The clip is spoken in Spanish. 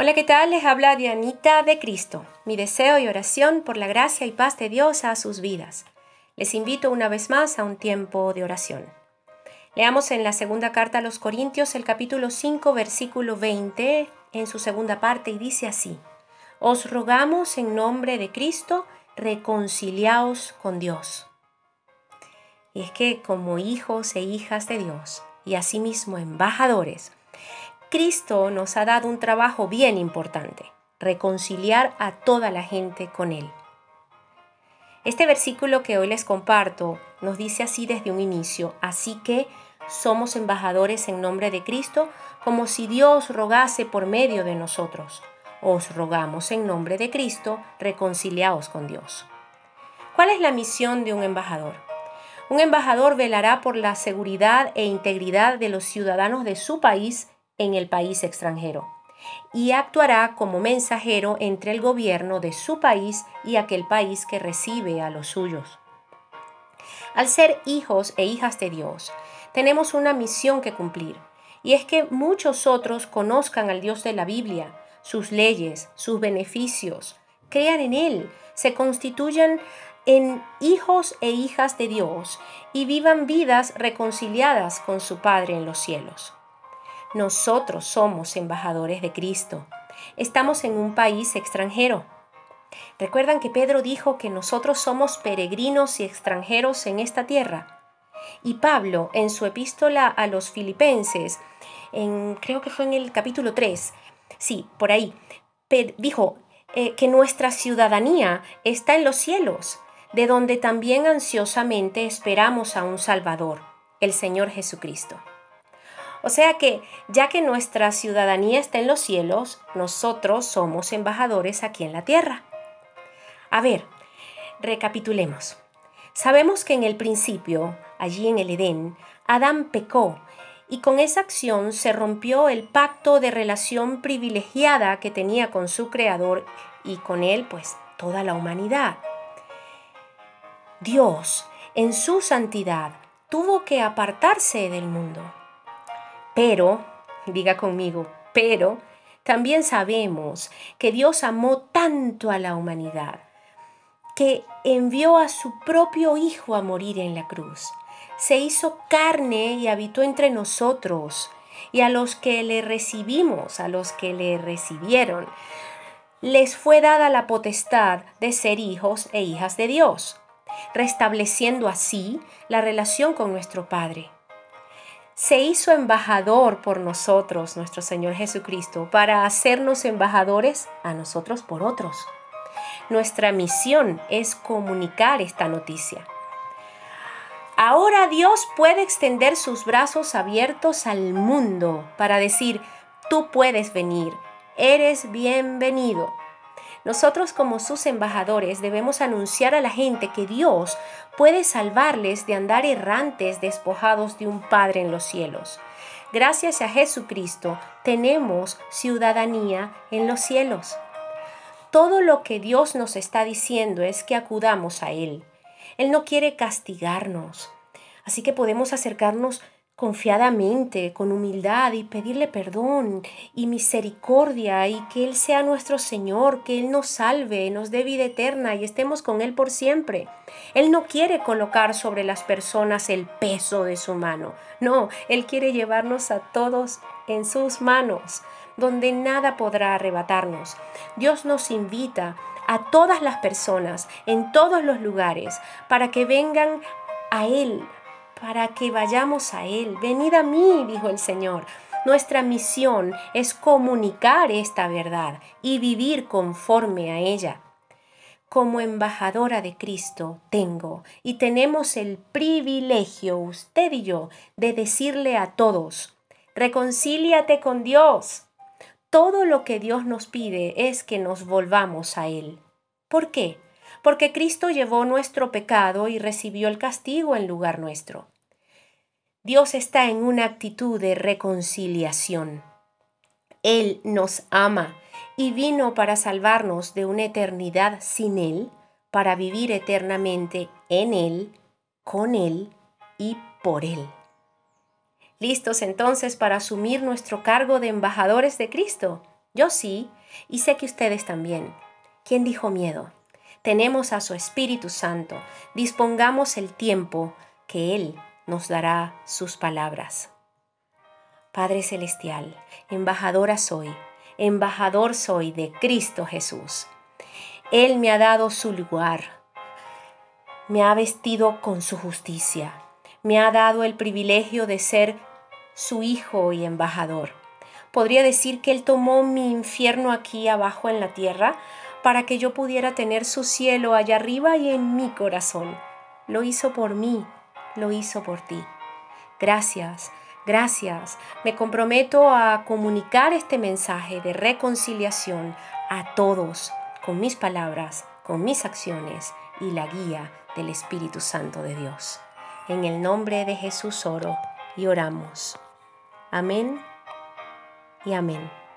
Hola, ¿qué tal? Les habla Dianita de Cristo. Mi deseo y oración por la gracia y paz de Dios a sus vidas. Les invito una vez más a un tiempo de oración. Leamos en la segunda carta a los Corintios el capítulo 5, versículo 20, en su segunda parte, y dice así, Os rogamos en nombre de Cristo, reconciliaos con Dios. Y es que como hijos e hijas de Dios, y asimismo embajadores, Cristo nos ha dado un trabajo bien importante, reconciliar a toda la gente con Él. Este versículo que hoy les comparto nos dice así desde un inicio, así que somos embajadores en nombre de Cristo como si Dios rogase por medio de nosotros. Os rogamos en nombre de Cristo, reconciliaos con Dios. ¿Cuál es la misión de un embajador? Un embajador velará por la seguridad e integridad de los ciudadanos de su país en el país extranjero y actuará como mensajero entre el gobierno de su país y aquel país que recibe a los suyos. Al ser hijos e hijas de Dios, tenemos una misión que cumplir, y es que muchos otros conozcan al Dios de la Biblia, sus leyes, sus beneficios, crean en Él, se constituyan en hijos e hijas de Dios y vivan vidas reconciliadas con su Padre en los cielos. Nosotros somos embajadores de Cristo. Estamos en un país extranjero. Recuerdan que Pedro dijo que nosotros somos peregrinos y extranjeros en esta tierra. Y Pablo, en su epístola a los filipenses, en, creo que fue en el capítulo 3, sí, por ahí, dijo eh, que nuestra ciudadanía está en los cielos, de donde también ansiosamente esperamos a un Salvador, el Señor Jesucristo. O sea que, ya que nuestra ciudadanía está en los cielos, nosotros somos embajadores aquí en la tierra. A ver, recapitulemos. Sabemos que en el principio, allí en el Edén, Adán pecó y con esa acción se rompió el pacto de relación privilegiada que tenía con su creador y con él pues toda la humanidad. Dios, en su santidad, tuvo que apartarse del mundo. Pero, diga conmigo, pero también sabemos que Dios amó tanto a la humanidad que envió a su propio Hijo a morir en la cruz. Se hizo carne y habitó entre nosotros. Y a los que le recibimos, a los que le recibieron, les fue dada la potestad de ser hijos e hijas de Dios, restableciendo así la relación con nuestro Padre se hizo embajador por nosotros, nuestro Señor Jesucristo, para hacernos embajadores a nosotros por otros. Nuestra misión es comunicar esta noticia. Ahora Dios puede extender sus brazos abiertos al mundo para decir, tú puedes venir, eres bienvenido. Nosotros como sus embajadores debemos anunciar a la gente que Dios puede salvarles de andar errantes despojados de un Padre en los cielos. Gracias a Jesucristo tenemos ciudadanía en los cielos. Todo lo que Dios nos está diciendo es que acudamos a Él. Él no quiere castigarnos. Así que podemos acercarnos confiadamente, con humildad y pedirle perdón y misericordia y que Él sea nuestro Señor, que Él nos salve, nos dé vida eterna y estemos con Él por siempre. Él no quiere colocar sobre las personas el peso de su mano, no, Él quiere llevarnos a todos en sus manos, donde nada podrá arrebatarnos. Dios nos invita a todas las personas, en todos los lugares, para que vengan a Él, para que vayamos a Él. Venid a mí, dijo el Señor. Nuestra misión es comunicar esta verdad y vivir conforme a ella. Como embajadora de Cristo tengo y tenemos el privilegio, usted y yo, de decirle a todos, reconcíliate con Dios. Todo lo que Dios nos pide es que nos volvamos a Él. ¿Por qué? Porque Cristo llevó nuestro pecado y recibió el castigo en lugar nuestro. Dios está en una actitud de reconciliación. Él nos ama y vino para salvarnos de una eternidad sin Él, para vivir eternamente en Él, con Él y por Él. ¿Listos entonces para asumir nuestro cargo de embajadores de Cristo? Yo sí, y sé que ustedes también. ¿Quién dijo miedo? Tenemos a su Espíritu Santo. Dispongamos el tiempo que Él nos dará sus palabras. Padre Celestial, embajadora soy, embajador soy de Cristo Jesús. Él me ha dado su lugar, me ha vestido con su justicia, me ha dado el privilegio de ser su hijo y embajador. Podría decir que Él tomó mi infierno aquí abajo en la tierra para que yo pudiera tener su cielo allá arriba y en mi corazón. Lo hizo por mí, lo hizo por ti. Gracias, gracias. Me comprometo a comunicar este mensaje de reconciliación a todos con mis palabras, con mis acciones y la guía del Espíritu Santo de Dios. En el nombre de Jesús oro y oramos. Amén y amén.